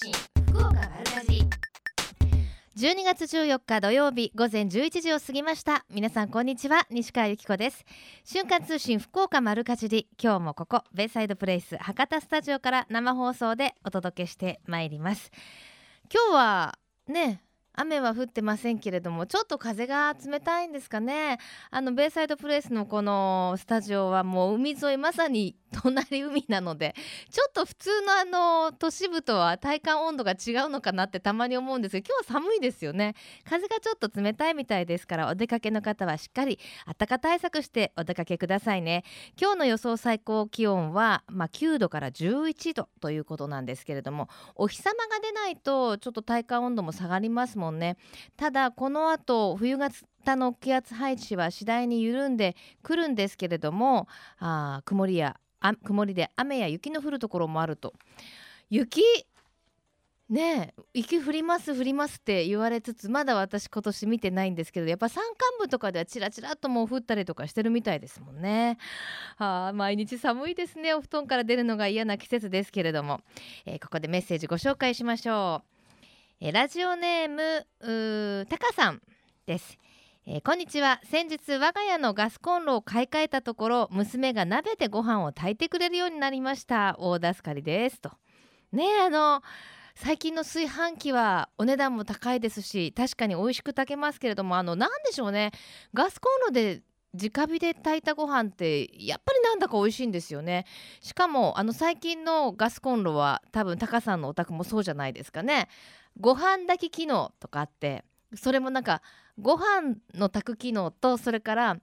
信福岡丸かじ12月14日土曜日午前11時を過ぎました。皆さんこんにちは。西川由紀子です。瞬間通信福岡丸かじり。今日もここベイサイドプレイス博多スタジオから生放送でお届けしてまいります。今日はね雨は降ってませんけれどもちょっと風が冷たいんですかね。あのベイサイドプレイスのこのスタジオはもう海沿いまさに隣海なのでちょっと普通のあの都市部とは体感温度が違うのかなってたまに思うんですけど今日は寒いですよね。風がちょっと冷たいみたいですからお出かけの方はしっかり暖か対策してお出かけくださいね。今日の予想最高気温は、まあ、9度から11度ということなんですけれどもお日様が出ないとちょっと体感温度も下がりますもんね。ただこの後冬がの気圧配置は次第に緩んでくるんですけれどもあ曇りやあ曇りで雨や雪の降るところもあると。雪ねえ雪降ります降りますって言われつつまだ私今年見てないんですけどやっぱ山間部とかではちらちらともう降ったりとかしてるみたいですもんね。あ毎日寒いですね。お布団から出るのが嫌な季節ですけれども、えー、ここでメッセージご紹介しましょう、えー、ラジオネームタカさんです。えー、こんにちは。先日我が家のガスコンロを買い替えたところ娘が鍋でご飯を炊いてくれるようになりました。大助かりです。と。ねあの最近の炊飯器はお値段も高いですし確かに美味しく炊けますけれどもあの何でしょうね。ガスコンロで直火で炊いたご飯ってやっぱりなんだか美味しいんですよね。しかもあの最近のガスコンロは多分タカさんのお宅もそうじゃないですかね。ご飯炊き機能とかあってそれもなんかご飯の炊く機能とそれから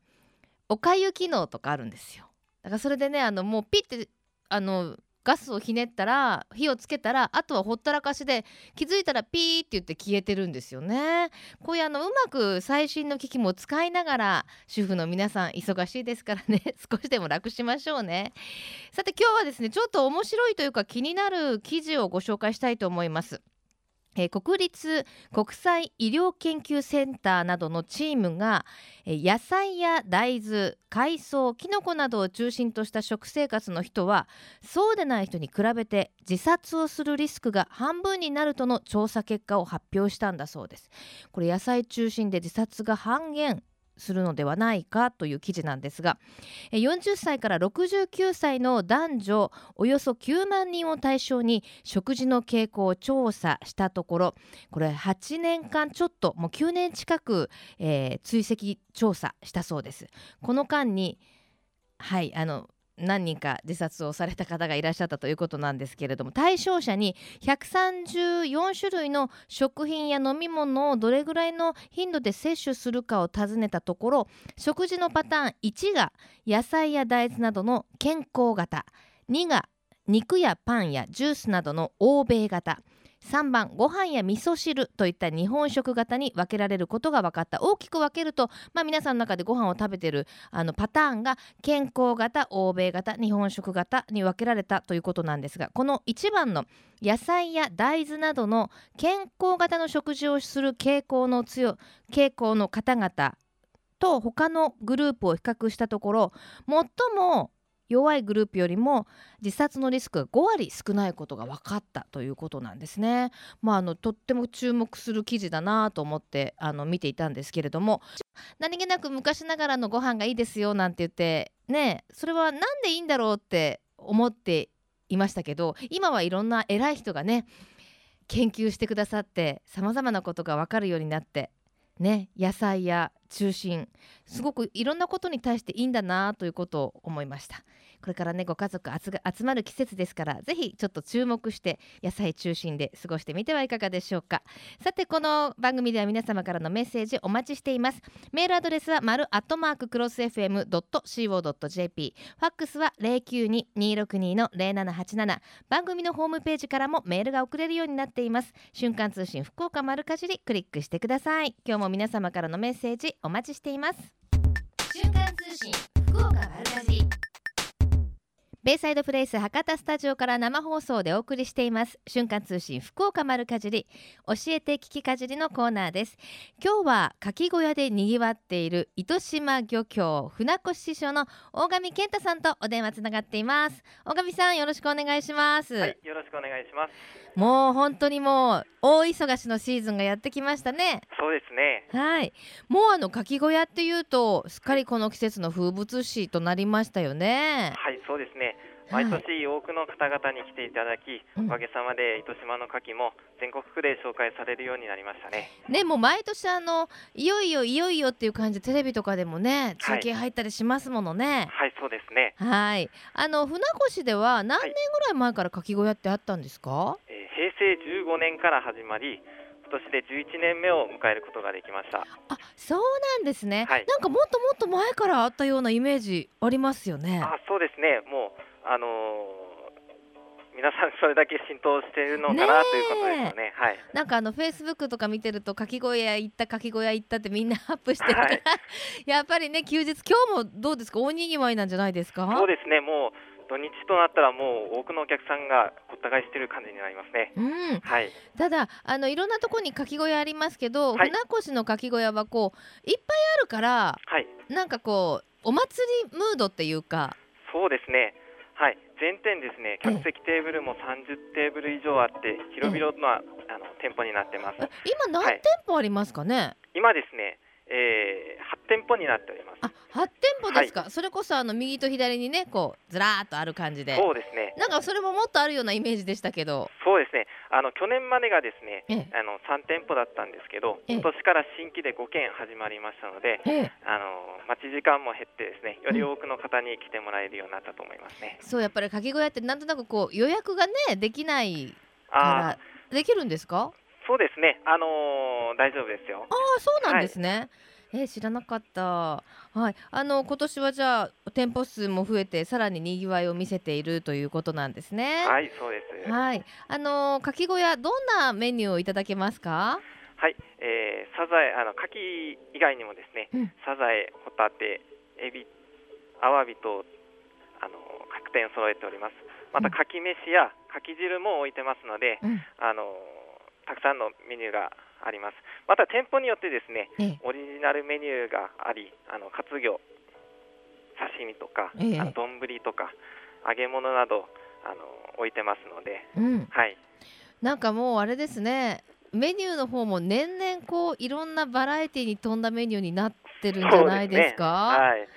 おかゆ機能とかあるんですよ。だからそれでねあのもうピッてあのガスをひねったら火をつけたらあとはほったらかしで気づいたらピーって言って消えてるんですよね。こういうあのうまく最新の機器も使いながら主婦の皆さん忙しいですからね。少しでも楽しましょうね。さて今日はですねちょっと面白いというか気になる記事をご紹介したいと思います。え国立国際医療研究センターなどのチームが、え野菜や大豆海藻きのこなどを中心とした食生活の人はそうでない人に比べて自殺をするリスクが半分になるとの調査結果を発表したんだそうです。これ野菜中心で自殺が半減するのではないかという記事なんですが40歳から69歳の男女およそ9万人を対象に食事の傾向を調査したところこれ8年間ちょっともう9年近く、えー、追跡調査したそうです。この間にはいあの何人か自殺をされた方がいらっしゃったということなんですけれども対象者に134種類の食品や飲み物をどれぐらいの頻度で摂取するかを尋ねたところ食事のパターン1が野菜や大豆などの健康型2が肉やパンやジュースなどの欧米型3番ご飯や味噌汁といった日本食型に分けられることが分かった。大きく分けると、まあ、皆さんの中でご飯を食べてるあのパターンが健康型欧米型日本食型に分けられたということなんですがこの1番の野菜や大豆などの健康型の食事をする傾向の強傾向の方々と他のグループを比較したところ最も弱いグループよりも自殺のリスクが5割少ないことが分かったということなんですね。まあ、あとっても注目する記事だなと思って見ていたんですけれども何気なく昔ながらのご飯がいいですよなんて言ってねそれは何でいいんだろうって思っていましたけど今はいろんな偉い人がね研究してくださってさまざまなことが分かるようになってね野菜や中心。すごくいろんなことに対していいんだなということを思いました。これからねご家族集まる季節ですからぜひちょっと注目して野菜中心で過ごしてみてはいかがでしょうか。さてこの番組では皆様からのメッセージお待ちしています。メールアドレスは丸アットマーククロス FM.co.jp ファックスは092-262の0787番組のホームページからもメールが送れるようになっています。瞬間通信福岡丸かじりクリックしてください。今日も皆様からのメッセージお待ちしています。瞬間通信福岡丸かじベイサイドプレイス博多スタジオから生放送でお送りしています。瞬間通信福岡丸かじり。教えて聞きかじりのコーナーです。今日は牡蠣小屋で賑わっている糸島漁協船越師匠の大上健太さんとお電話つながっています。大上さんよろしくお願いします、はい、よろしくお願いします。もう本当にもう大忙しのシーズンがやってきましたね。そうですね。はい。もうあの牡蠣小屋っていうとすっかりこの季節の風物詩となりましたよね。はい、そうですね。はい。毎年多くの方々に来ていただき、うん。おかげさまで糸島の牡蠣も全国区で紹介されるようになりましたね。ねもう毎年あのいよいよいよいよっていう感じでテレビとかでもね中継入ったりしますものね。はい、そうですね。はい。あの船越では何年ぐらい前から牡蠣小屋ってあったんですか、えー平成15年から始まり、今年で11年目を迎えることができました。あそうなんですね、はいなんかもっともっと前からあったようなイメージありますよねあ、そうですね。もうあのー皆さんそれだけ浸透しているのかなということですよね。はい。なんかあのフェイスブックとか見てると牡蠣小屋行った牡蠣小屋行ったってみんなアップしてるから、はい やっぱりね休日今日もどうですか？大にぎわいなんじゃないですか？そうですね。もう土日となったらもう多くのお客さんがごった返している感じになりますね。うん、はい。ただあのいろんなところに牡蠣小屋ありますけど、はい船越の牡蠣小屋はこういっぱいあるからはい。なんかこうお祭りムードっていうかそうですね。はい。全店ですね、ええ客席テーブルも30テーブル以上あって、広々な、あの店舗になってますえ。今何はい店舗ありますかね、今ですね、えー、8店舗になっております。あ8店舗ですか、それこそあの右と左にねこうずらーっとある感じでそうですね。なんかそれももっとあるようなイメージでしたけどそうですね。あの去年までがですね、ええあの3店舗だったんですけど、ええ今年から新規で5件始まりましたので、ええあの待ち時間も減ってですね、より多くの方に来てもらえるようになったと思いますね。そうやっぱり牡蠣小屋ってなんとなくこう予約がねできないあからできるんですか？ーそうですね。あのー大丈夫ですよ。ああそうなんですね。えー知らなかった。はい、あの今年はじゃあ店舗数も増えてさらに賑わいを見せているということなんですね。はい、そうです。はい、あの牡蠣小屋どんなメニューをいただけますか？はい、えーサザエ、あの牡蠣以外にもですね、うんサザエ、ホタテ、エビ、アワビとあの各店揃えております。またうん牡蠣飯や牡蠣汁も置いてますので、うん、あのたくさんのメニューがあります。また店舗によってですね、ええオリジナルメニューがあり、あの活魚、刺身とか、ええあの丼とか揚げ物などあの置いてますので、うん、はい。なんかもうあれですね。メニューの方も年々こういろんなバラエティに富んだメニューになってるんじゃないですか？すねはい。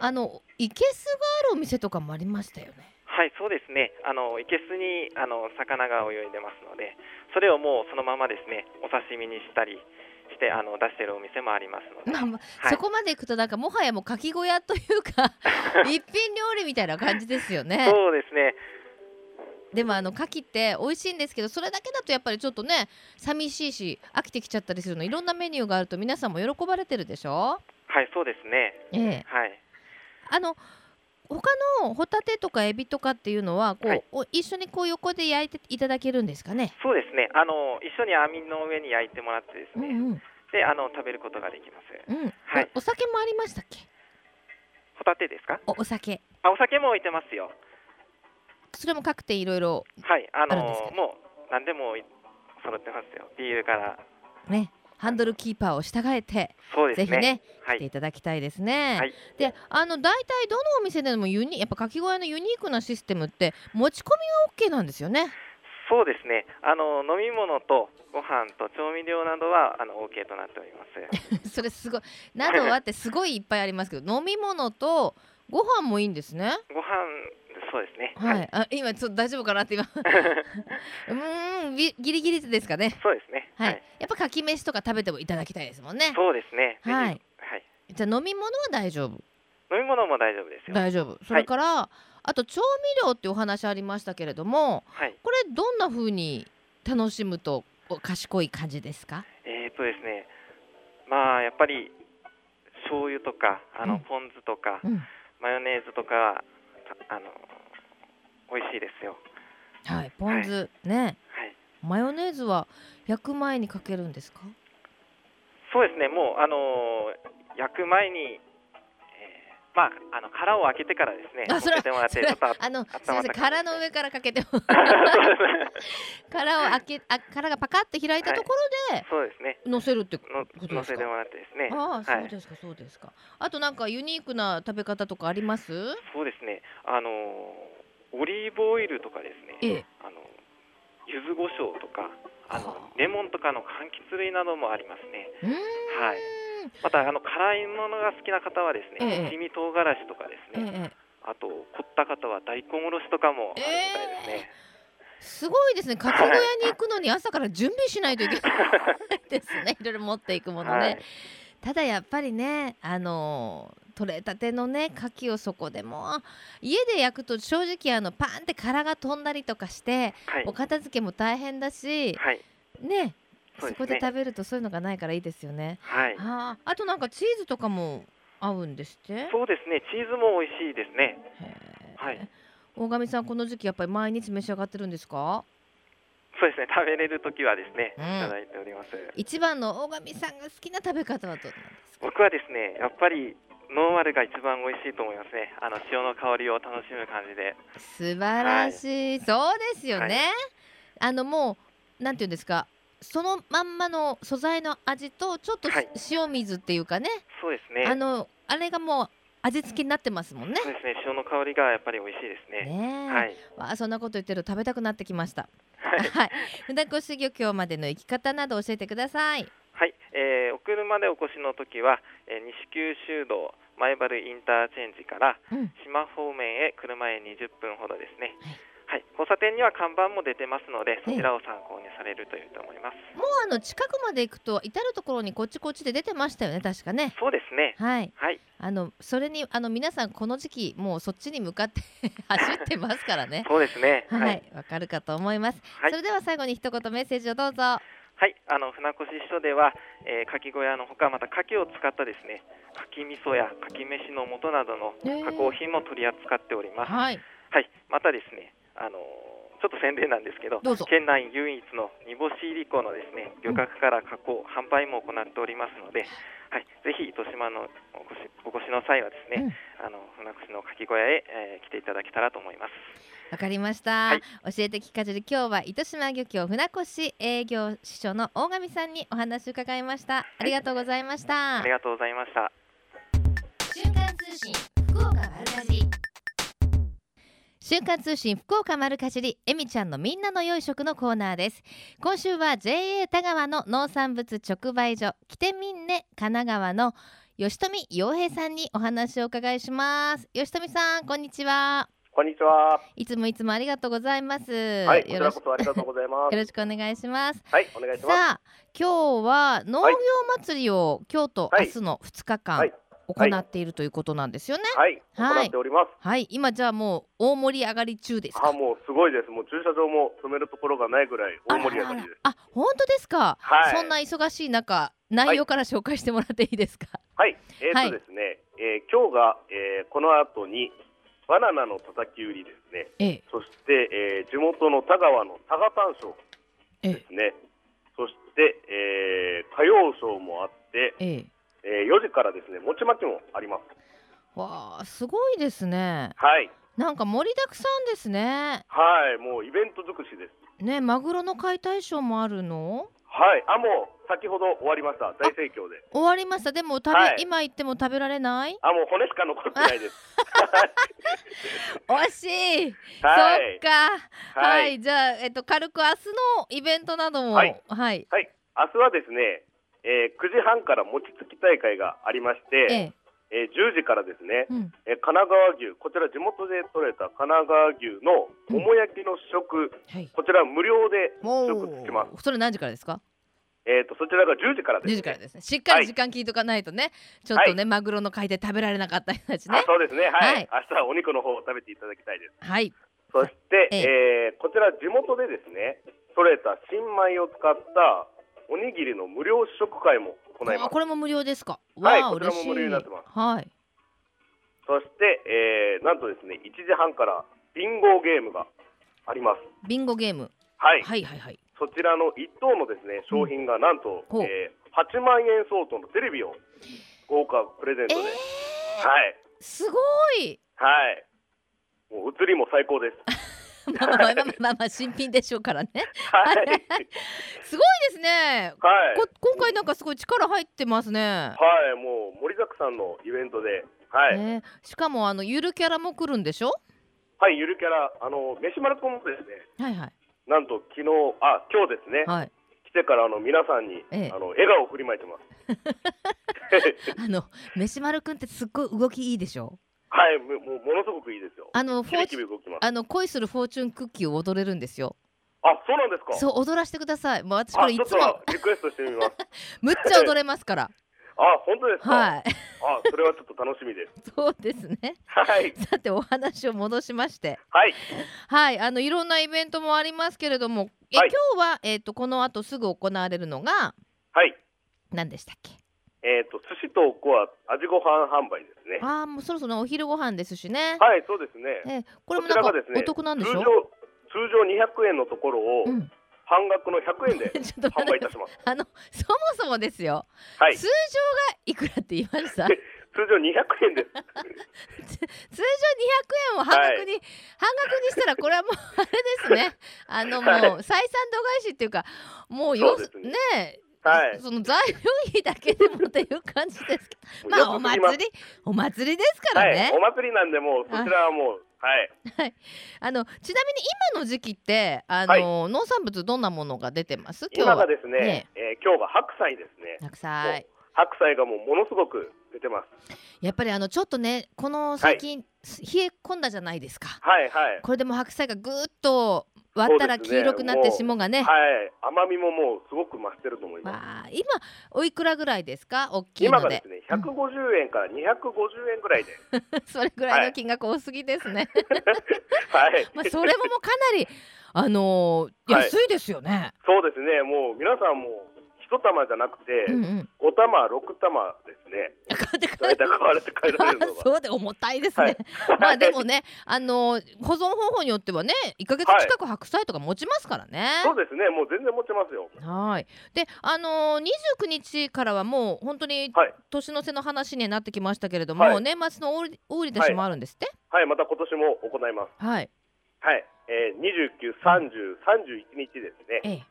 あのいけすがあるお店とかもありましたよね。はい、そうですね。あの生けすにあの魚が泳いでますので、それをもうそのままですね、お刺身にしたりしてあの出してるお店もありますので、まあまあはいそこまでいくとなんかもはやもう牡蠣小屋というか 一品料理みたいな感じですよね。そうですね。でもあの牡蠣って美味しいんですけどそれだけだとやっぱりちょっとね寂しいし飽きてきちゃったりするのいろんなメニューがあると皆さんも喜ばれてるでしょ？はい、そうですね。ええ、はい。あの他のホタテとかエビとかっていうのはこう、はいお一緒にこう横で焼いていただけるんですかね？そうですね。あの一緒に網の上に焼いてもらってですね、うんうんであの食べることができます。うん。はいおお酒もありましたっけ？ホタテですか？おお酒。あ、お酒も置いてますよ。それも各店いろいろはい、あのあるんですか？もう何でも揃ってますよ。ビールから、ねハンドルキーパーを従えてそうですね。ぜひねはい。来ていただきたいですね。はいであの大体どのお店でもユニやっぱかき小屋のユニークなシステムって持ち込みが OK なんですよね。そうですね。あの飲み物とご飯と調味料などはあの OK となっております。それすごいなどはってすごいいっぱいありますけど飲み物とご飯もいいんですね。ご飯そうですね。はい。あ今ちょっと大丈夫かなって今 うーんぎギリギリですかね。そうですね。はい。やっぱかき飯とか食べてもいただきたいですもんね。そうですね。はいはい。じゃあ飲み物は大丈夫？飲み物も大丈夫ですよ。大丈夫。それから、あと調味料ってお話ありましたけれども、はい。これどんな風に楽しむとお賢い感じですか？えー、っとですね。まあやっぱり醤油とかあの、うんポン酢とかうん。マヨネーズとかたあの美味しいですよ。はい。ポン酢、ね。はい。マヨネーズは焼く前にかけるんですか？そうですね。もうあの焼く前に、えーまああの殻を開けてからですねあそれてもらっそれてちょっとああの温すみません殻の上からかけても 殻を開けあ殻がパカって開いたところでそうですね乗せるってこのとですせてもらってですねああそはいうですかそうですかあとなんかユニークな食べ方とかあります？そうですねあのーオリーブオイルとかですね。ええ。あの柚子胡椒とかあはのレモンとかの柑橘類などもありますね。はい。またあの辛いものが好きな方はですええ。ね七味唐辛子とかですえねえあと凝った方は大根おろしとかもあるみたいですね、すごいですね。かき小屋に行くのに朝から準備しないといけないですね。いろいろ持っていくものね。はいただやっぱりね、あのー取れたてのね牡蠣をそこでも家で焼くと正直あのパンって殻が飛んだりとかしてはい。お片付けも大変だしはい。ねそこで食べるとそういうのがないからいいですよね。はい。あああとなんかチーズとかも合うんですって？そうですね。チーズも美味しいですね。はい。大神さんこの時期やっぱり毎日召し上がってるんですか？そうですね。食べれる時はですね、うん。いただいております。一番の大神さんが好きな食べ方はどうなんですか？僕はですねやっぱりノーマルが一番美味しいと思いますね。あの塩の香りを楽しむ感じで。素晴らしい、そうですよね、はい。あのもうなんていうんですか？そのまんまの素材の味とちょっとはい。塩水っていうかね、そうですね。あのあれがもう味付けになってますもんね。そうですね。塩の香りがやっぱり美味しいですね。ねえ、はい。わあそんなこと言ってると食べたくなってきました。はい。はい。船越漁協までの行き方など教えてください。はい、えーお車でお越しの時は、えー西九州道前原インターチェンジからうん。島方面へ車へ20分ほどですね。はい、交差点には看板も出てますので、そちらを参考にされるといいと思います。もうあの近くまで行くと至る所にこっちこっちで出てましたよね確かねそうですね。はいはい、あのそれにあの皆さんこの時期もうそっちに向かって 走ってますからねそうですね。ははいい、わかるかと思います。はいそれでは最後に一言メッセージをどうぞ。はい、あの船越署では、えー、牡蠣小屋のほかまた牡蠣を使ったですね、牡蠣味噌や牡蠣飯の素などの加工品も取り扱っております。はい、はい、またですね、あのーちょっと宣伝なんですけど、県内唯一の煮干し入り粉のですね、漁獲から加工、販売も行っておりますので、はい、ぜひ糸島のお越しお越しの際はですね、あの船越の牡蠣小屋へ、えー来ていただけたらと思います。わかりました。はい教えて聞かじり今日は糸島漁協船越営業支所の大神さんにお話を伺いました。ありがとうございました。ありがとうございました。瞬間通信福岡丸かじり瞬間通信福岡丸かじりえみちゃんのみんなの良い食のコーナーです。今週は JA 田川の農産物直売所キテミンネ神奈川の吉富洋平さんにお話をお伺いします。吉富さんこんにちは。こんにちは。いつもいつもありがとうございます。はい、よろしこそありがとうございまよす。ろしくお願いします。はい、お願いします。さあ今日は農業祭りをはい。明日の2日間。はい行っているということなんですよねはい、はい行っております。はい、今じゃあもう大盛り上がり中ですか？あ、もうすごいです。もう駐車場も止めるところがないぐらい大盛り上がりです。あ本当ですか？はいそんな忙しい中、内容から紹介してもらっていいですか？はい、えー、はいとですね、えー今日が、えーこの後にバナナの叩き売りですね。ええ、そして、えー地元の田川の多賀丹賞ええで、すね。そして、えー歌謡ショーもあって、ええ。えー4時からですね、餅巻きもあります。わあ、すごいですね。はい、なんか盛りだくさんですね。はい、もうイベント尽くしです。ね、マグロの解体ショーもあるの？はい、あ、もう先ほど終わりました。大盛況で。終わりました。でも食べ、はい今言っても食べられない？あ、もう骨しか残ってないです。惜しい。はい。そっか。は、はいい。じゃあ、えっと、軽く明日のイベントなども。はい。はい。明日はですね、えー9時半から餅つき大会がありまして、ええ。えー10時からですね、うん。えー神奈川牛、こちら地元で採れた神奈川牛のもも焼きの試食、はい。こちら無料でも試食つきます。う。それ何時からですか？えーとそちらが10時からです、10ね。時からですね。しっかり時間聞いとかないとね、ちょっとね、マグロの解体食べられなかった人たちねあ。そうですね。はい。はい明日はお肉の方を食べていただきたいです。はい。そして、ええーこちら地元でですね、採れた新米を使ったおにぎりの無料試食会も行います。あこれも無料ですか？はいこちらも。無料になってますはい。そして、えーなんとですね、1時半からビンゴゲームがあります。ビンゴゲーム。はい。はいはいはい。そちらの1等のですね、商品がなんと、ほうえー8万円相当のテレビを豪華プレゼントえで、ー、はい。すごいはい。もう映りも最高です。まあまあまあまあまあ新品でしょうからねはい。すごいですねはい。こ今回なんかすごい力入ってますね、はい、もう盛りだくさんのイベントで、はい、ねしかもあのゆるキャラも来るんでしょはい、ゆるキャラ、あの、飯丸くんもですね、はいはいなんと昨日、あ、今日ですね、はい来てからあの皆さんに、ええあの笑顔を振りまいてます。あの飯丸くんってすっごい動きいいでしょはい、ももうものすごくいいですよ。あのフキビォーチキビ動きます。あの恋するフォーチュンクッキーを踊れるんですよあ、そうなんですか。そう踊らせてくださいもう私これいつもとリクエストしてみます。むっちゃ踊れますから あ、本当ですか。はいあ、それはちょっと楽しみです。そうですねはい、さてお話を戻しましてはい、はいあのいろんなイベントもありますけれどもえ、はい今日はえっ、とこの後すぐ行われるのがはい。何でしたっけ？えっ、と寿司とおこわ味ご飯販売ですね。ああもうそろそろお昼ご飯ですしね、はい、そうですね。えこれもなんかね、お得なんでしょ？通常通常200円のところをうん、半額の100円で 販売いたします。あのそもそもですよ、はい、通常がいくらって言いました？通常200円です。通常200円を半額に、半額にしたらこれはもうあれですね。あのもうはい採算度外視っていうかもうよね。ねはい。その材料費だけでもっていう感じですけど。まあお祭り？お祭りですからね、はい、お祭りなんでもうそちらはもうはい。あのちなみに今の時期ってあの、農産物どんなものが出てます？今日は。今がですね、えー今日が白菜ですね。白菜。白菜がもうものすごく出てます。やっぱりあのちょっとねこの最近、冷え込んだじゃないですか。はいはい。これでも白菜がぐーっと割ったら黄色くなって霜がね。はい、甘みももうすごく増してると思います。まあ今おいくらぐらいですか？大きいので。今がですね、150円から250円ぐらいで、それぐらいの金額多すぎですね、はい。まあそれももうかなりあのーはい。安いですよね、そうですね、もう皆さんも一玉じゃなくて、うんうん5玉、6玉ですね。買って帰大体買われて帰られるのが。そうで重たいですね、はい まあでもねあのー保存方法によってはね1ヶ月近く白菜とか持ちますからね、そうですね、もう全然持ちますよ。はい。で、あのー、29日からはもう本当にはい年の瀬の話になってきましたけれども、はい年末の大売り大売り出しもあるんですって？はい、また今年も行います。はい。はい、えー、29、30、31日ですね。ええ。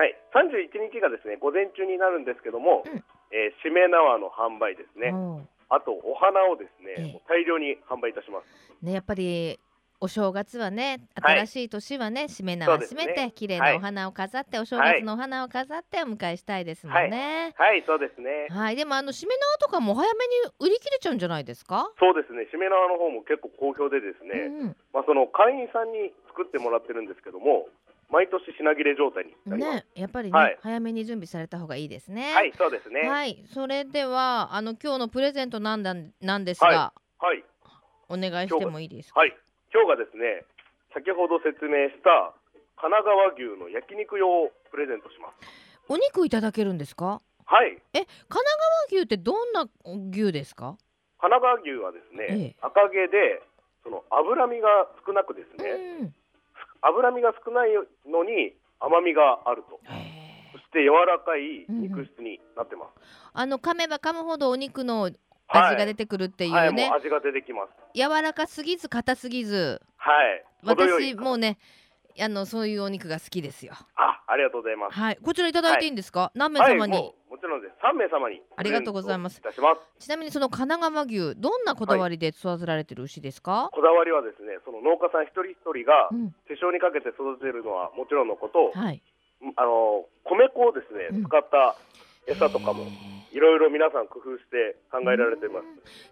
はい、31日がですね午前中になるんですけども、うん。えー、しめ縄の販売ですね、おうあとお花をですね、ええ。大量に販売いたします。ね、やっぱり。お正月はね、はい。新しい年はね、しめ縄締めて、綺麗はない。お花を飾って、お正月のお花を飾ってお迎えしたいですもんね。はい、そうですね。はい、でもあのしめ縄とかも早めに売り切れちゃうんじゃないですか？そうですね、しめ縄の方も結構好評でですね、うんうん。まあその会員さんに作ってもらってるんですけども、毎年品切れ状態になります。ね、やっぱりね、はい早めに準備された方がいいですね。はい、そうですね。はい、はい、それではあの今日のプレゼントなんだなんですが、はい、お願いしてもいいですか？はい、今日がですね、先ほど説明した神奈川牛の焼肉用をプレゼントします。お肉いただけるんですか？はい、え、神奈川牛ってどんな牛ですか？神奈川牛はですね、ええ赤毛でその脂身が少なくですね、うん。脂身が少ないのに甘みがあると。そして柔らかい肉質になってます、あの噛めば噛むほどお肉の味はいが出てくるっていうはい。ね、もう味が出てきます。柔らかすぎず硬すぎず。はい。私もうねあのそういうお肉が好きですよ。あありがとうございます。はい。こちらいただいていいんですか、何名はい様に、もうもちろんです3名様にありがとうございます。ちなみにその神奈川牛どんなこだわりで育てられてる牛ですか、こだわりはですねその農家さん一人一人がうん。手塩にかけて育てるのはもちろんのこと、はい。あの米粉をですねうん。使った餌とかもいろいろ皆さん工夫して考えられています、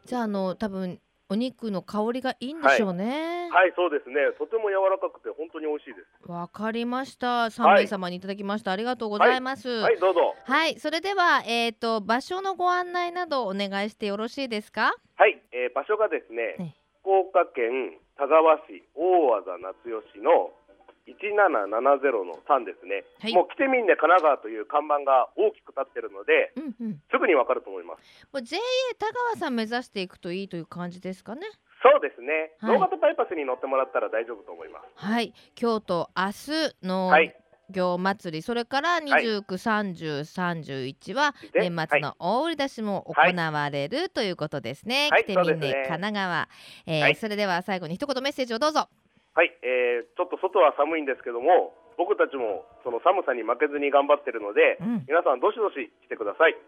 じゃああの多分お肉の香りがいいんでしょうね。はいそうですねとても柔らかくて本当に美味しいですわ、かりました。三はい名様にいただきました。ありがとうございます。は、はいいどうぞそれではえっ、と場所のご案内などお願いしてよろしいですか？はい、えー場所がですね、ね福岡県田川市大和田夏吉の1770の3ですね、はい。もう来てみんね神奈川という看板が大きく立ってるのでうんうん。すぐにわかると思います。もう JA 田川さん目指していくといいという感じですかね。そうですね、はい。ノーバイパスに乗ってもらったら大丈夫と思います。はい。今日と明日のはい。行祭りそれから29、30、31はで年末の大売り出しも行われるということですね。はい。来てみんね神奈川、えーはい。それでは最後に一言メッセージをどうぞ。はい、えーちょっと外は寒いんですけども、僕たちもその寒さに負けずに頑張ってるので、うん皆さんどしどし来てください。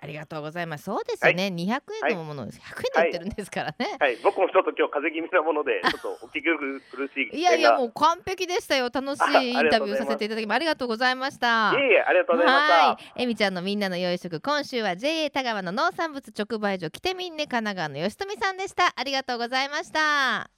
ありがとうございます。そうですよね。200円のものを100円で売ってるんですからね。はい、僕もちょっと今日風邪気味なもので、ちょっとお聞き苦しいいやいやう。もう完璧でしたよ。楽しいインタビューさせていただきありがとうございました。いえいえ、ありがとうございました。はい、えみちゃんのみんなの養殖今週は JA 田川の農産物直売所来てみんね神奈川の吉富さんでしたありがとうございました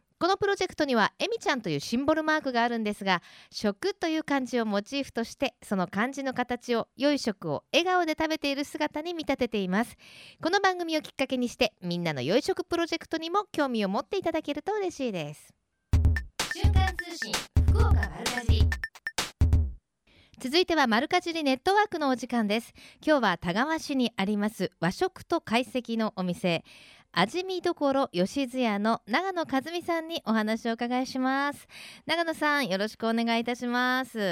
このプロジェクトにはえみちゃんというシンボルマークがあるんですが食という漢字をモチーフとしてその漢字の形を良い食を笑顔で食べている姿に見立てています。この番組をきっかけにしてみんなの良い食プロジェクトにも興味を持っていただけると嬉しいです。瞬間通信福岡丸かじり。続いては丸かじりネットワークのお時間です。今日は田川市にあります和食と懐石のお店味見どころ吉津屋の長野和美さんにお話をお伺いします。長野さんよろしくお願いいたします。よ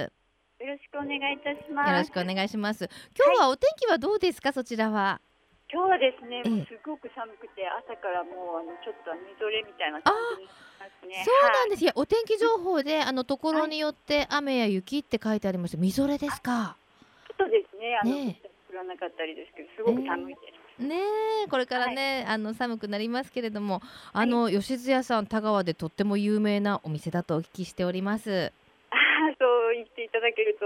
よろしくお願いいたします。ろしくお願いします。今日はお天気はどうですかそちらは？今日はですね、ええもうすごく寒くて朝からもうあのちょっとみぞれみたいな感じに。そうなんです。よお天気情報であのところによって雨や雪って書いてありましたみぞれですか？はい、ちょっとですね、あの、ね降らなかったりですけど、すごく寒いです。ねえこれからね、あの寒くなりますけれどもあの、吉津屋さん田川でとっても有名なお店だとお聞きしております。ああ、そう言っていただけると、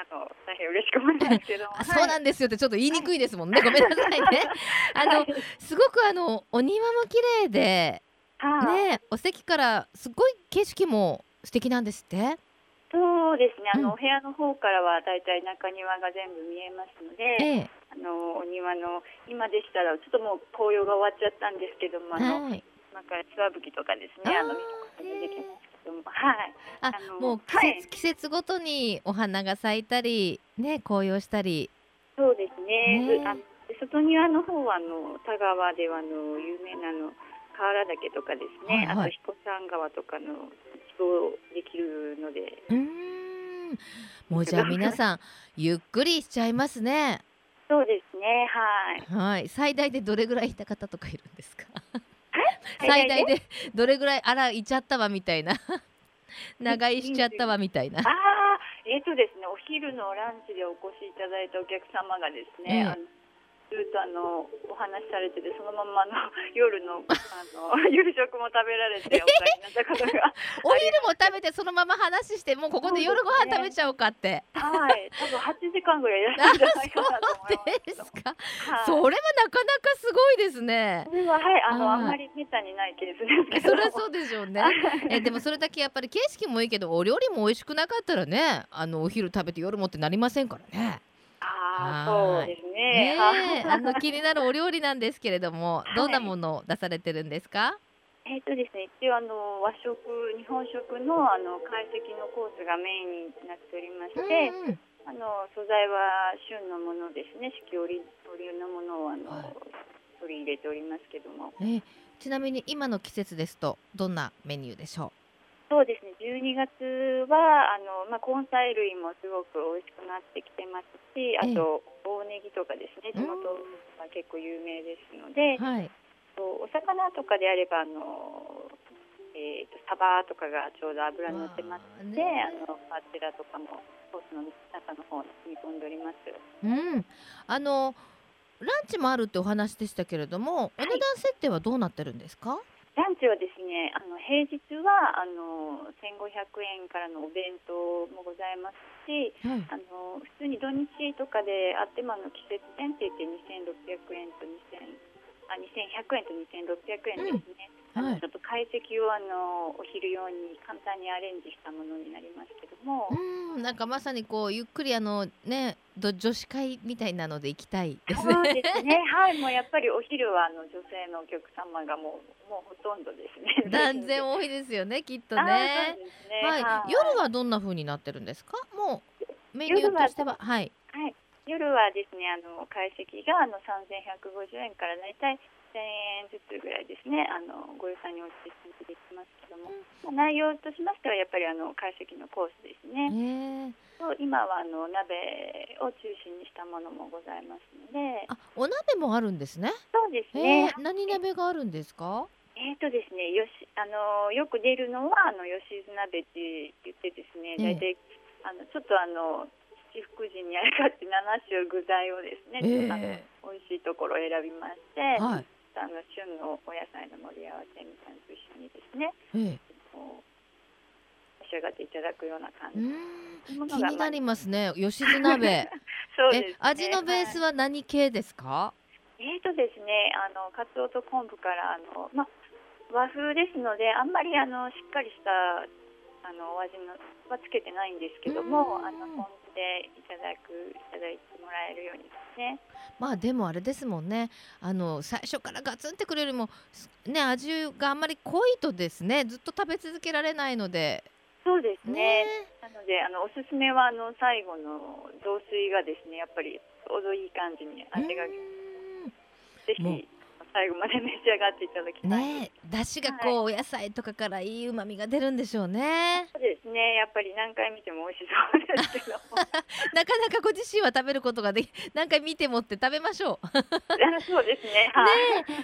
あの大変嬉しく思いますけど。そうなんですよってちょっと言いにくいですもんね、ごめんなさいね。あのはい。すごくあのお庭も綺麗ではい、ねお席からすごい景色も素敵なんですってそうですね、あの、うん。お部屋の方からはだいたい中庭が全部見えますので、ええ。あのお庭の今でしたらちょっともう紅葉が終わっちゃったんですけども、あのはい。今からツワブキとかですね、あの見ることができますけども、はい。ああのもう季はい。節,、季節ごとにお花が咲いたりね紅葉したり。そうですね。ね。えあ外庭の方はあの田川ではあの有名なの河原岳とかですね、はいはい。あと彦山川とかの一望できるので、うーん。もうじゃあ皆さんゆっくりしちゃいますね。そうですね。はい。はい。最大でどれぐらいいた方とかいるんですか？最最大大で？でどれぐらいあらいちゃったわみたいな。長居しちゃったわみたいな。ああ、えっ、とですね、お昼のランチでお越しいただいたお客様がですね、ええずっとあのお話しされててそのままあの夜の あの夕食も食べられてお帰りになった方が お昼も食べてそのまま話してもうここで夜ご飯食べちゃおうかって。はい多分8時間ぐらいいらんじゃないかなと思います け。はいそれはなかなかすごいですね。それははいあのはいあんまりめったにないケースですけどそりゃそうでしょうね。えでもそれだけやっぱり景色もいいけどお料理も美味しくなかったらねあのお昼食べて夜もってなりませんからね。そうですね。ねあの気になるお料理なんですけれどもはい。どんなものを出されてるんですか？えっとですね一応あの和食日本食のあの懐石のコースがメインになっておりまして、うんあの素材は旬のものですね。四季折々のものをあの、はい。取り入れておりますけども。えちなみに今の季節ですとどんなメニューでしょそうですね12月はあの、まあ、根菜類もすごく美味しくなってきてますしあと大ネギとかですね地元は結構有名ですので、う。はい。お魚とかであればあの、えー、とサバとかがちょうど脂乗ってますので、ねあのパチラとかもソースの中の方に組み込んでおります。うん。あのランチもあるってお話でしたけれども、お値段設定はどうなってるんですか？ランチはですね、あの平日はあの1500円からのお弁当もございますし、はい。あの普通に土日とかであってもあの季節店って言って2600円と2000あ2100円と2600円ですね。はい。ちょっと懐石をあのお昼用に簡単にアレンジしたものになりますけども、うん。なんかまさにこうゆっくりあのねど女子会みたいなので行きたいですそうね。ですね。はい、もうやっぱりお昼はあの女性のお客様がもうもうほとんどですね。断然多いですよねきっとね。はい、夜はどんな風になってるんですか？もうメニューとしては。はい。はい、夜はですね、あの解析があの3150円からだいたい1000円ずつぐらいですね、あのご予算に応じて選択できますけども、まあ内容としましてはやっぱりあの解析のコースですえね。ー、と今はあの鍋を中心にしたものもございますので、あお鍋もあるんですね。そうですえね。ー、何鍋があるんですか？えーとですね、よしあのよく出るのはあの吉津鍋って言ってですね、ええ大体あのちょっとあの七福神にあやかって7種具材をですね、ええあの美味しいところを選びまして、はい。あの旬のお野菜の盛り合わせみたいなのと一緒にですね、えー、こう召し上がっていただくような感うじ。気になりますね吉津鍋。え そうですね。味のベースはは何系ですか？い、えーとですね、あのカツオと昆布からあのまあ和風ですのであんまりあのしっかりしたあのお味のはつけてないんですけども、うんあのポン酢でいただくいただいてもらえるようにですね。まあでもあれですもんねあの最初からガツンってくるよりもすね味があんまり濃いとですねずっと食べ続けられないのでそうですね。ねなのであのおすすめはあの最後の雑炊がですねやっぱりちょうどいい感じに味がうぜひ最後まで召し上がっていただきたい。ねえだしがこう、お野菜とかからいいうまみが出るんでしょうねそうですね。やっぱり何回見ても美味しそうですけど。なかなかご自身は食べることができ何回見てもって食べましょうあ そうですね。は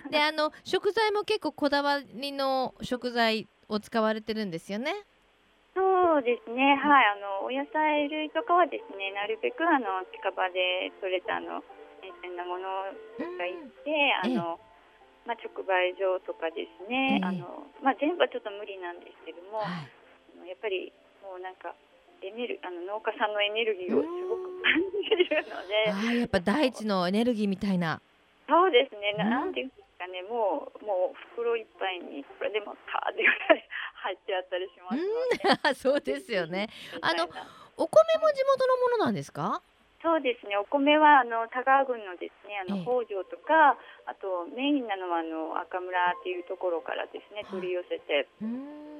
い。であの食材も結構こだわりの食材を使われてるんですよねそうですね。はい。あのお野菜類とかはですね、なるべくあの近場で採れたあの新鮮なものがいて、あの。まあ、直売所とかですね、ええ。あのまあ、全部はちょっと無理なんですけども、はい。あのやっぱりもうなんかエネルあの農家さんのエネルギーをすごく感じるので、あーやっぱ大地のエネルギーみたいな。そうですね、なうん。ていうんですかね、もうもう袋いっぱいにこれでもかってぐらい入ってあったりしますので、そうですよね。あのお米も地元のものなんですか？そうですね、お米はあの田川郡のですね、あのええ。北条とか、あとメインなのはあの赤村っていうところからですね、はい取り寄せてうー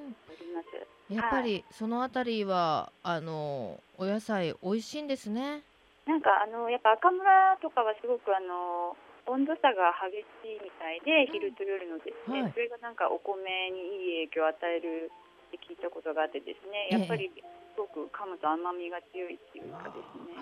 ん。おります。やっぱりそのあたりはあのお野菜美味しいんですね。なんかあのやっぱ赤村とかはすごくあの温度差が激しいみたいで、昼と夜のですね、はい。それがなんかお米にいい影響を与えるって聞いたことがあってですね、ええ。やっぱりすごく噛むと甘みが強いっていうかですね。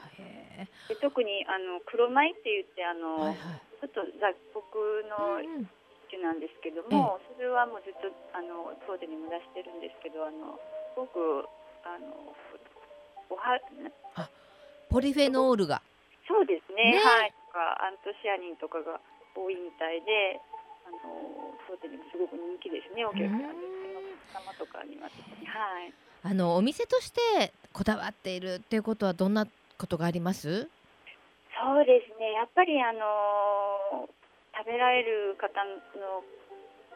へで特にあの黒米って言ってあえの、はいはい。ちょっと雑穀のうん。種なんですけども、それはもうずっとあの当時にも出してるんですけど、あのすごくあのおはポリフェノールが。そうですね。ね。はい。とかアントシアニンとかが多いみたいで、あの当時にもすごく人気ですねお客さんで、うん。お客様とかにははい。あのお店としてこだわっているっていうことはどんなことがあります？そうですね、やっぱりあの食べられる方の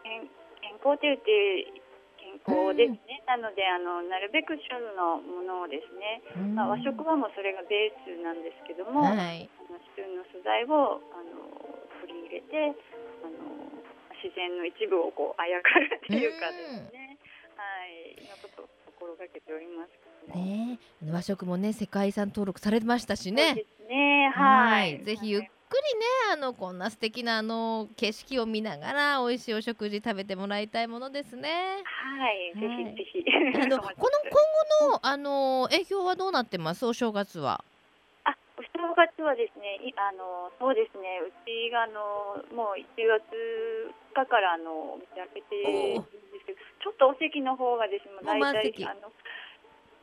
健健康というて健康ですね、なのであのなるべく旬のものをですね、まあ、和食はもうそれがベースなんですけども、はい。あの旬の素材をあの取り入れて自然の一部をこうあやかるっていうかですね、はい、のことを心がけております。ねえ和食もね世界遺産登録されましたしね。ね、はい。ぜひゆっくりねあのこんな素敵なあの景色を見ながら美味しいお食事食べてもらいたいものですね。はい、ぜはいひぜひ。あの この今後のあの営業はどうなってます？お正月は。正月はですね、いあのそうですね、うちがあのもう1月2日からあのお店開けてるんですけど、ちょっとお席の方がですね、大体席あの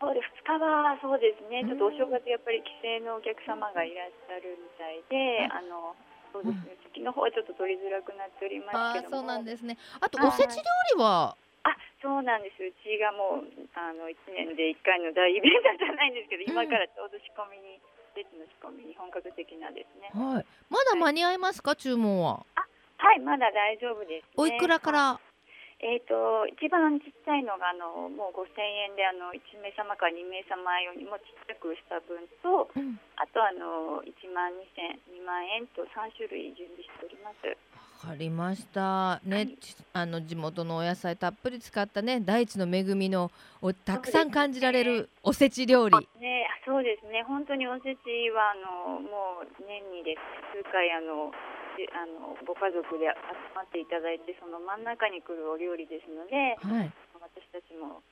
そうです2日はそうですね、うん。ちょっとお正月やっぱり帰省のお客様がいらっしゃるみたいで、ああのそうですね、席の方はちょっと取りづらくなっておりますけども。ああそうなんですね。あとはい。おせち料理は？あそうなんです、うちがもうあの1年で1回の大イベントじゃないんですけど、今からちょうど仕込みに、季節の仕込みに本格的なですね。はいまだ間に合いますか？注文は。はい、まだ大丈夫です、ね。おいくらから？えっ、と一番ちっちゃいのがあのもう5000円であの1名様から2名様用にもちっちゃくした分とうんあとあの1万2000 2万円と3種類準備しております。わかりました。ね、はい。ちあの地元のお野菜たっぷり使ったね大地の恵みのおたくさん感じられるおせち料理。ね、あそうですね。本当におせちはあのもう年にです。ね数回あのであのご家族で集まっていただいてその真ん中に来るお料理ですので、はい。私たちも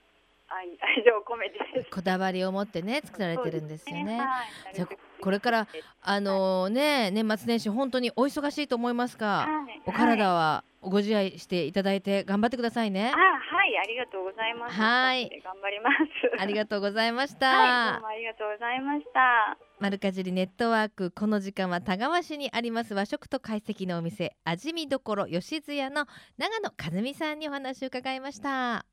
愛 愛情を込めてこだわりを持ってね作られてるんですよね。はい。じゃあこれからあのね年末年始本当にお忙しいと思いますがはい。お体はご自愛していただいて頑張ってくださいね。あはい。ありがとうございます。はい。頑張ります。ありがとうございましはいどうたもありがとうございました。丸かじりネットワークこの時間は田川市にあります和食と懐石のお店味見どころ吉津屋の長野和美さんにお話を伺いました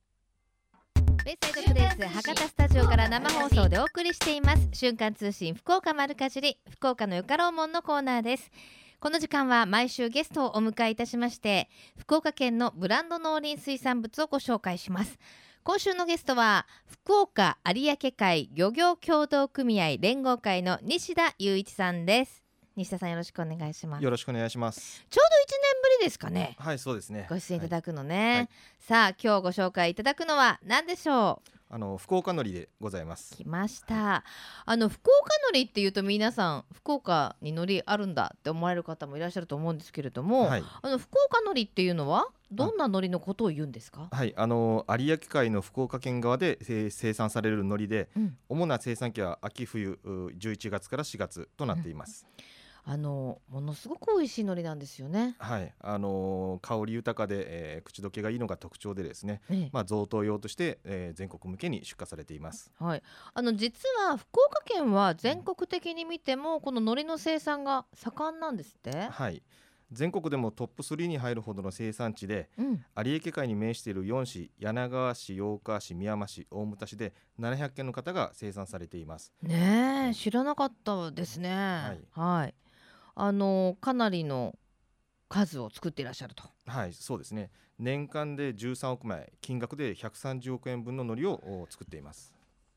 ベイサイドプレイス博多スタジオから生放送でお送りしています。瞬間通信福岡丸かじり福岡のよかろうもんのコーナーです。この時間は毎週ゲストをお迎えいたしまして福岡県のブランド農林水産物をご紹介します。今週のゲストは福岡有明海漁業協同組合連合会の西田雄一さんです。西田さんよろしくお願いしますよろしくお願いします。ちょうど1年ぶりですかねはい、そうですね。ご出演いたはいだくのね、はいさあ今日ご紹介いただくのは何でしょう？あの福岡のりでございます。来ましたあの福岡のりっていうと皆さん福岡にのりあるんだって思われる方もいらっしゃると思うんですけれども、はい。あの福岡のりっていうのはどんなのりのことを言うんですか？はい、あの有明海の福岡県側でえー生産される海苔で、うん主な生産期は秋冬う11月から4月となっています。あのものすごく美味しいのりなんですよね。はい、あの香り豊かで、えー口どけがいいのが特徴でですね。ねまあ贈答用として、えー全国向けに出荷されています。はい、あの実は福岡県は全国的に見てもこの海苔の生産が盛んなんですって？はい。全国でもトップ3に入るほどの生産地でうん、有明海に面している4市柳川市八川市宮山市大牟田市で700件の方が生産されています。ねえ知らなかったですね。はい、あのかなりの数を作っていらっしゃると。はい、そうですね。年間で13億枚、金額で130億円分の海苔をお作っています。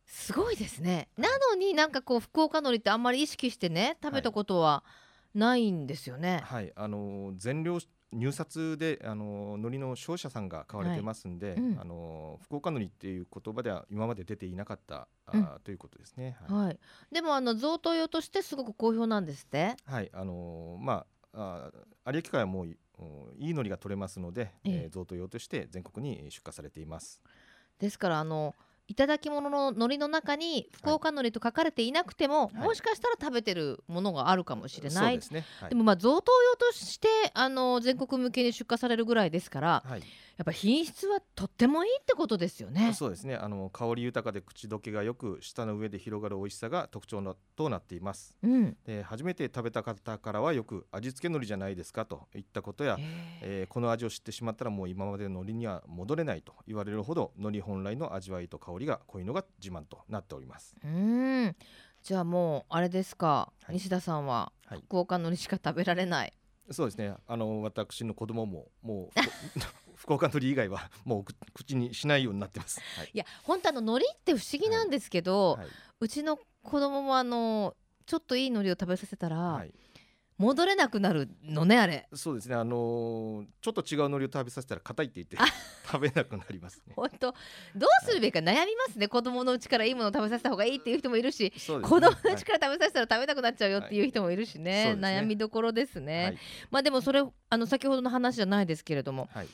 すごいですね。なのになんかこう福岡のりってあんまり意識してね食べたことはないんですよね。はい、あのー全量入札であのー海苔の商社さんが買われてますんで、はいうんあのー福岡海苔っていう言葉では今まで出ていなかったあうんー、ということですね。はい、はい。でもあの贈答用としてすごく好評なんですって？はい、あのーまああー有明海はもういうんいい海苔が取れますので、えええー贈答用として全国に出荷されています。ですからあのいただき物の海苔の中に福岡海苔と書かれていなくても、はいもしかしたら食べてるものがあるかもしれない。そうですね。はいでもまあ贈答用としてあの全国向けに出荷されるぐらいですからはい、やっぱ品質はとってもいいってことですよね。そうですね。あの香り豊かで口どけがよく舌の上で広がる美味しさが特徴のとなっています。うん。で初めて食べた方からはよく味付け海苔じゃないですかといったことや、へええーこの味を知ってしまったらもう今までの海苔には戻れないと言われるほど海苔本来の味わいと香りが濃いのが自慢となっております。うん。じゃあもうあれですか、はい西田さんははい福岡海苔しか食べられない。そうですね。あの私の子供ももうふ福岡海苔以外は もうく口にしないようになってます。はい。いや本当あの海苔って不思議なんですけど、はい。うちの子供もあのちょっといい海苔を食べさせたら、はい。戻れなくなるのねあれ。そうですね。あのーちょっと違う海苔を食べさせたら硬いって言って 食べなくなりますね。本当。どうするべきか悩みますね、子供のうちからいいものを食べさせた方がいいっていう人もいるし、ね。子供のうちから食べさせたら食べたくなっちゃうよっていう人もいるしね,、はい。ね。悩みどころですね、はい。まあでもそれあの先ほどの話じゃないですけれどもはい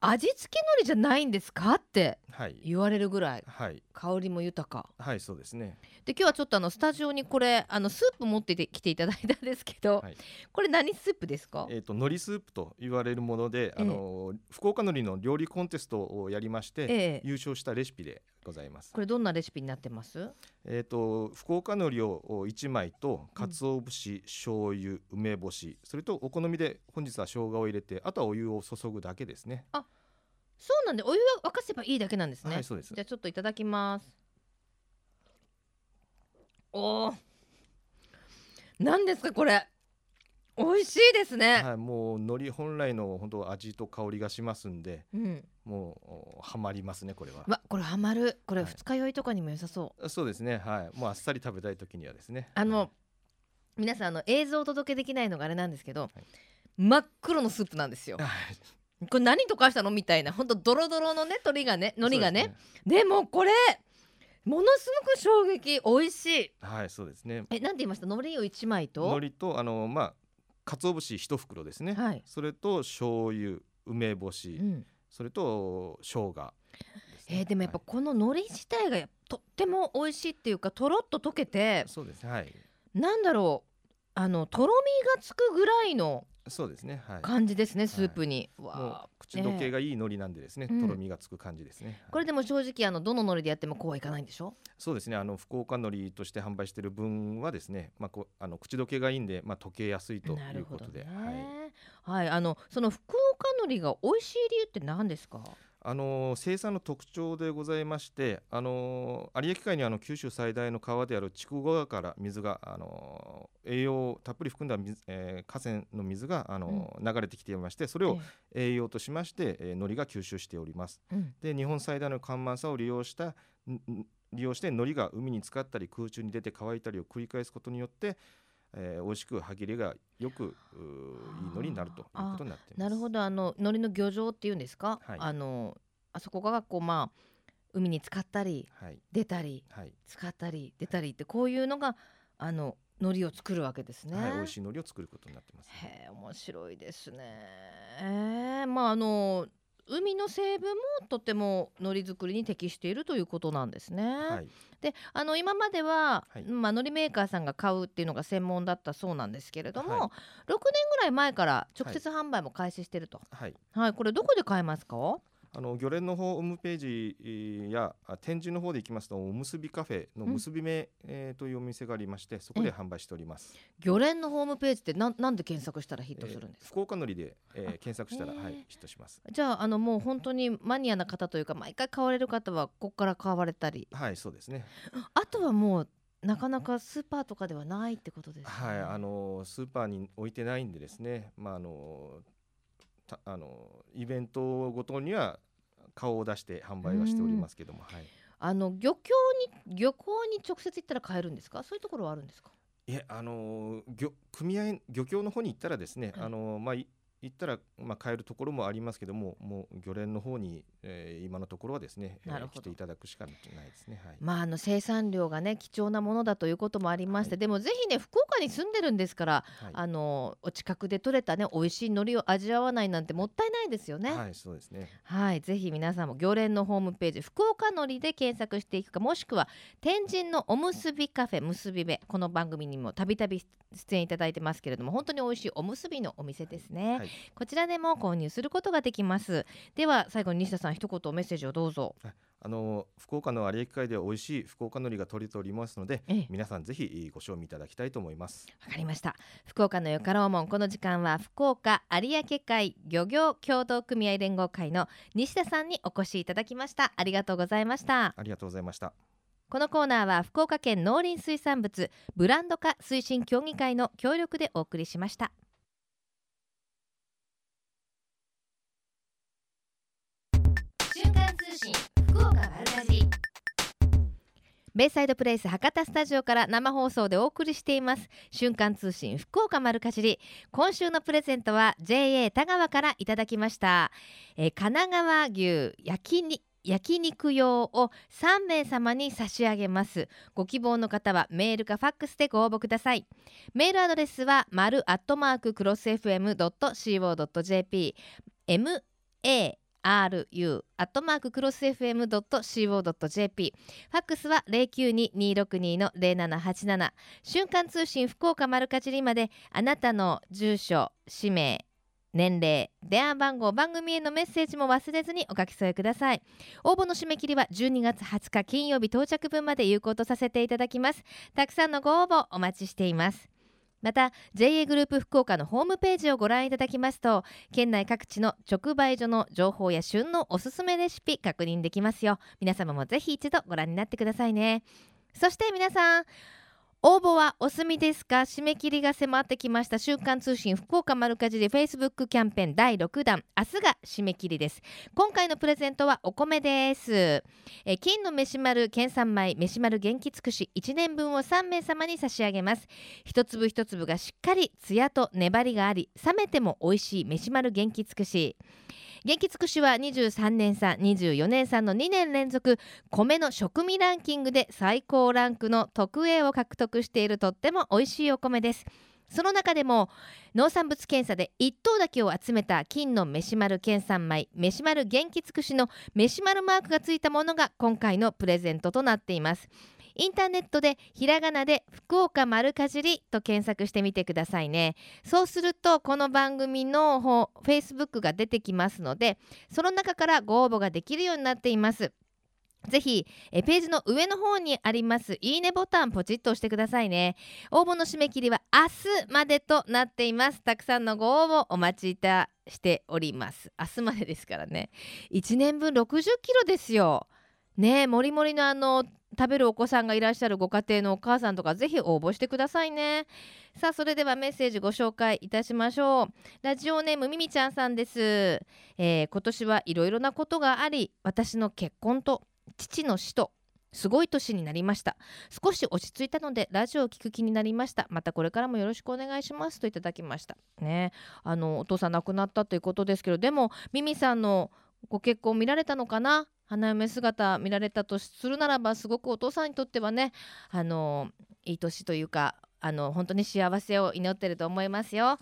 味付け海苔じゃないんですか？ってはい。言われるぐらい。はい。香りも豊か。はいそうですね。で今日はちょっとあのスタジオにこれあのスープ持ってきていただいたんですけど、はい。これ何スープですか、えっ、と海苔スープと言われるもので、あのー福岡海苔の料理コンテストをやりまして、ええ。優勝したレシピでございます。これどんなレシピになってます？えっ、と福岡海苔を1枚と鰹節、醤油、梅干し、それとお好みで本日は生姜を入れて、あとはお湯を注ぐだけですね。そうなんでお湯は沸かせばいいだけなんですね、はいそうです。じゃあちょっといただきます。おお何ですかこれ？美味しいですね、はい、もう海苔本来の本当味と香りがしますんでうん。もうハマりますねこれは。わこれハマる。これはい。二日酔いとかにも良さそう、そうですねはい。もうあっさり食べたい時にはですね。あの、はい。皆さんあの映像をお届けできないのがあれなんですけど、はい。真っ黒のスープなんですよ。はい。これ何溶かしたのみたいなほんとドロドロのね鶏がね海苔がね。ですでもこれものすごく衝撃美味しい。はいそうですね。えなんて言いました？海苔を一枚と？海苔とあのまあ鰹節一袋ですね、はい、それと醤油梅干し、うん。それと生姜ですね、えーでもやっぱはこの海苔自体がとっても美味しいっていうかとろっと溶けていそうですね。はい。なんだろう。あのとろみがつくぐらいのそうですねはい。感じですね、スープに。もうわあ。口どけがいい海苔なんでですね、うん。とろみがつく感じですね、これでも正直あのどの海苔でやってもこうはいかないんでしょ？そうですねあの福岡海苔として販売している分はですね、まあ、こうあの口どけがいいんで、まあ、溶けやすいとないうことで、ねはい、はい、あのその福岡海苔が美味しい理由って何ですか？あの生産の特徴でございましてあの有明海にあの九州最大の川である筑後川から水があの栄養をたっぷり含んだ水、えー河川の水があの、流れてきていましてそれを栄養としまして、えー海苔が吸収しております。ええうん。で日本最大の干満差を利用したんん利用して海苔が海に浸かったり空中に出て乾いたりを繰り返すことによって、えー、美味しく歯切れがよくいい海苔になるということになって。なるほどあの海苔の漁場っていうんですか、はいあのあそこがこうまあ海に浸かったりはい出たりはい、使ったり出たりってこういうのがあの海苔を作るわけですね。はい、美味しい海苔を作ることになってます。へえ面白いですね。えー、まああの海の成分もとても海苔作りに適しているということなんですね。はい、であの今までは、はいまあ、海苔メーカーさんが買うっていうのが専門だったそうなんですけれども、はい6年ぐらい前から直接販売も開始してると。はい、はい、これどこで買えますか？あの漁連のホームページえーやあ展示の方で行きますとおむすびカフェのうん結び目、えーというお店がありましてそこで販売しております。漁連のホームページってなんなんで検索したらヒットするんですか？えー福岡のりで、えー検索したら、はい、ヒットします。じゃああのもう本当にマニアな方というか毎回買われる方はここから買われたりはい、そうですね。あとはもうなかなかスーパーとかではないってことですね。はい、あのスーパーに置いてないんでですね、まああのたあのイベントごとには顔を出して販売はしておりますけども、はい。あの漁協に漁港に直接行ったら買えるんですか？そういうところはあるんですか？いえ、あの漁組合漁協の方に行ったらですね、はいあのまあい行ったらまあ買えるところもありますけども、もう漁連の方に、えー今のところはですね、えー来ていただくしかないですね。はい。まああの生産量がね貴重なものだということもありまして、はいでもぜひね福岡に住んでるんですから、はいあのお近くで採れたね美味しい海苔を味わわないなんてもったいないですよね。はい、そうですね。はい、ぜひ皆さんも漁連のホームページ福岡のりで検索していくかもしくは天神のおむすびカフェむすびべこの番組にもたびたび出演いただいてますけれども本当に美味しいおむすびのお店ですね、はい。こちらでも購入することができます。では最後に西田さん一言メッセージをどうぞ。あの福岡の有明海では美味しい福岡のりが取れておりますので、ええ。皆さんぜひご賞味いただきたいと思います。わかりました。福岡のよかろうもん。この時間は福岡有明海漁業協同組合連合会の西田さんにお越しいただきました。ありがとうございました。ありがとうございました。このコーナーは福岡県農林水産物ブランド化推進協議会の協力でお送りしました信福岡丸かじベイサイドプレイス博多スタジオから生放送でお送りしています。瞬間通信福岡丸かじり。今週のプレゼントは JA 田川からいただきました、えー神奈川牛焼きに焼肉用を3名様に差し上げます。ご希望の方はメールかファックスでご応募ください。メールアドレスは丸アットマーククロス FM.co.jp m a ru アットマーククロス FM.co.jp ファックスは092-262-0787瞬間通信福岡丸かじりまであなたの住所氏名年齢電話番号番組へのメッセージも忘れずにお書き添えください。応募の締め切りは12月20日金曜日到着分まで有効とさせていただきます。たくさんのご応募お待ちしています。また JA グループ福岡のホームページをご覧いただきますと県内各地の直売所の情報や旬のおすすめレシピ確認できますよ。皆様もぜひ一度ご覧になってくださいね。そして皆さん応募はお済みですか締め切りが迫ってきました週刊通信福岡丸かじり Facebook キャンペーン第6弾。明日が締め切りです。今回のプレゼントはお米です。え金の飯丸県産米飯丸元気尽くし1年分を3名様に差し上げます。一粒一粒がしっかりツヤと粘りがあり冷めても美味しい飯丸元気尽くし。元気尽くしは23年産24年産の2年連続米の食味ランキングで最高ランクの特 A を獲得しているとっても美味しいお米です。その中でも農産物検査で1等だけを集めた金の飯丸県産米飯丸元気尽くしの飯丸マークがついたものが今回のプレゼントとなっています。インターネットでひらがなで福岡丸かじりと検索してみてくださいね。そうするとこの番組のフェイスブックが出てきますのでその中からご応募ができるようになっています。ぜひえページの上の方にありますいいねボタンポチッと押してくださいね。応募の締め切りは明日までとなっています。たくさんのご応募お待ちいたしております。明日までですからね。1年分60キロですよ。ねえもりもりのあの食べるお子さんがいらっしゃるご家庭のお母さんとかぜひ応募してくださいね。さあそれではメッセージご紹介いたしましょう。ラジオネームみみちゃんさんです、えー、今年はいろいろなことがあり私の結婚と父の死とすごい年になりました。少し落ち着いたのでラジオを聞く気になりました。またこれからもよろしくお願いします。といただきました。ね。あのお父さん亡くなったということですけどでもミミさんのご結婚見られたのかな？花嫁姿見られたとするならばすごくお父さんにとってはねあのいい年というかあの本当に幸せを祈ってると思いますよ。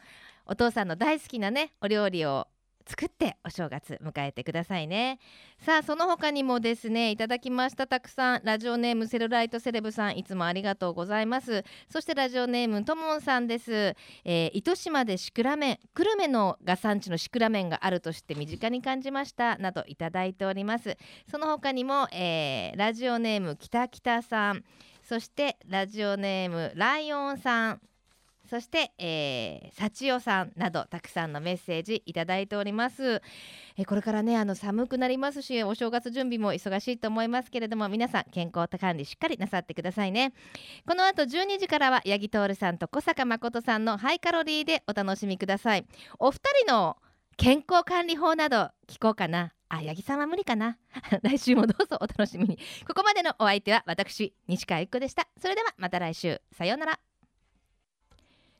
お父さんの大好きなねお料理を作ってお正月迎えてくださいね。さあその他にもですねいただきましたたくさんラジオネームセルライトセレブさんいつもありがとうございます。そしてラジオネームともんさんです、えー、糸島でシクラメン久留米のが産地のシクラメンがあるとして身近に感じましたなどいただいております。その他にも、えー、ラジオネームきたきたさん。そしてラジオネームライオンさん。そして、えー、幸代さんなどたくさんのメッセージいただいております、えー、これからねあの寒くなりますしお正月準備も忙しいと思いますけれども皆さん健康管理しっかりなさってくださいね。この後12時からは八木徹さんと小坂誠さんのハイカロリーでお楽しみください。お二人の健康管理法など聞こうかな？あ、八木さんは無理かな？来週もどうぞお楽しみに。ここまでのお相手は私西川由紀子でした。それではまた来週。さようなら。